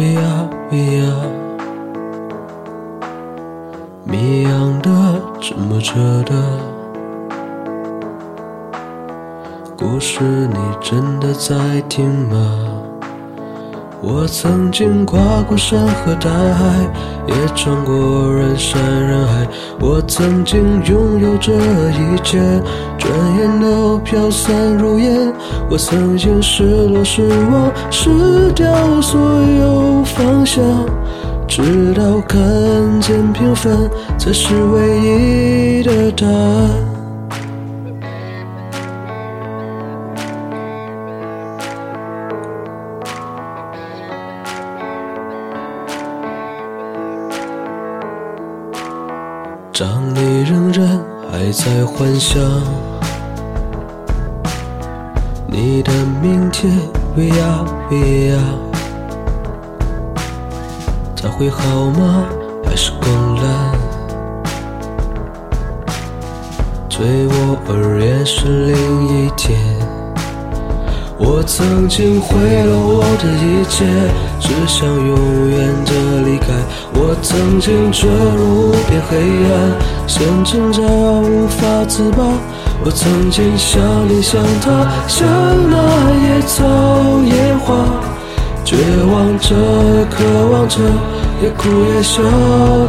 ？Via Via，谜样的，沉默着的故事，你真的在听吗？我曾经跨过山和大海，也穿过人山人海。我曾经拥有这一切，转眼都飘散如烟。我曾经失落失望，失掉所有方向，直到看见平凡才是唯一的答案。当你仍然还在幻想你的明天，Via Via，它会好吗？还是更烂？对我而言是另一天。我曾经毁了我的一切，只想永远的离开。我曾经坠入无边黑暗，想挣扎无法自拔。我曾经像你像他，像那野草野花，绝望着，渴望着，也哭也笑，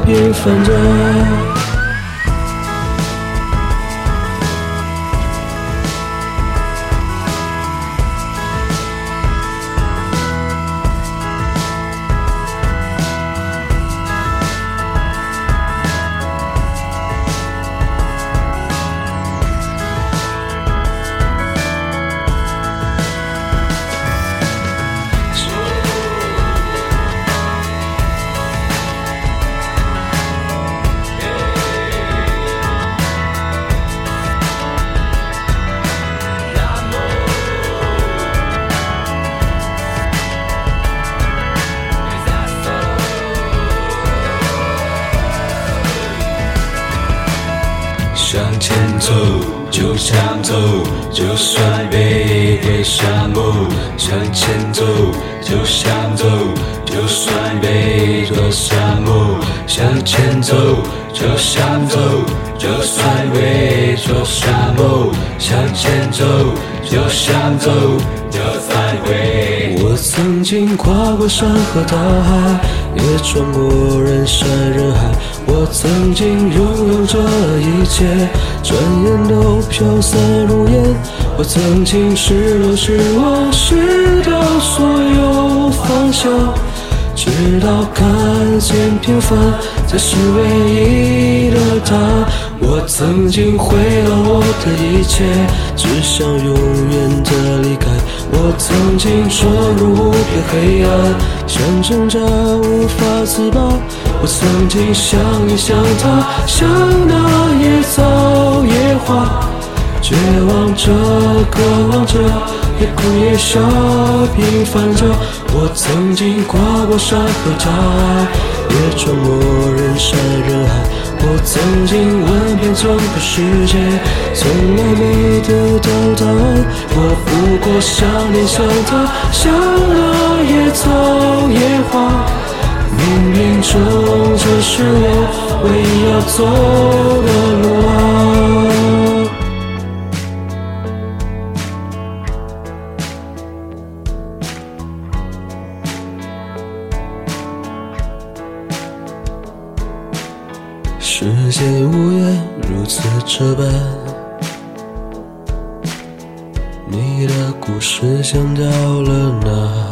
平凡着。走，就想走，就算背对沙漠。向前走，就想走，就算背对沙漠。向前走，就想走，就算背对沙漠。向前走，就想走，就算背。我曾经跨过山和大海，也穿过人山人海。我曾经拥有这一切，转眼都飘散如烟。我曾经失落失望，失掉所有方向，直到看见平凡才是唯一的答案。我曾经毁了我的一切，只想永远的离开。我曾经闯入无边黑暗，想挣扎无法自拔。我曾经像你像他，像那野草野花，绝望着，渴望着，也哭也笑，平凡着。我曾经跨过山和海，也穿过人山人海。我曾经问遍整个世界，从来没得到答案。我不过想你想他，像那野草野花。冥冥中，这是我唯一要走的时间无言，如此这般，你的故事讲到了哪？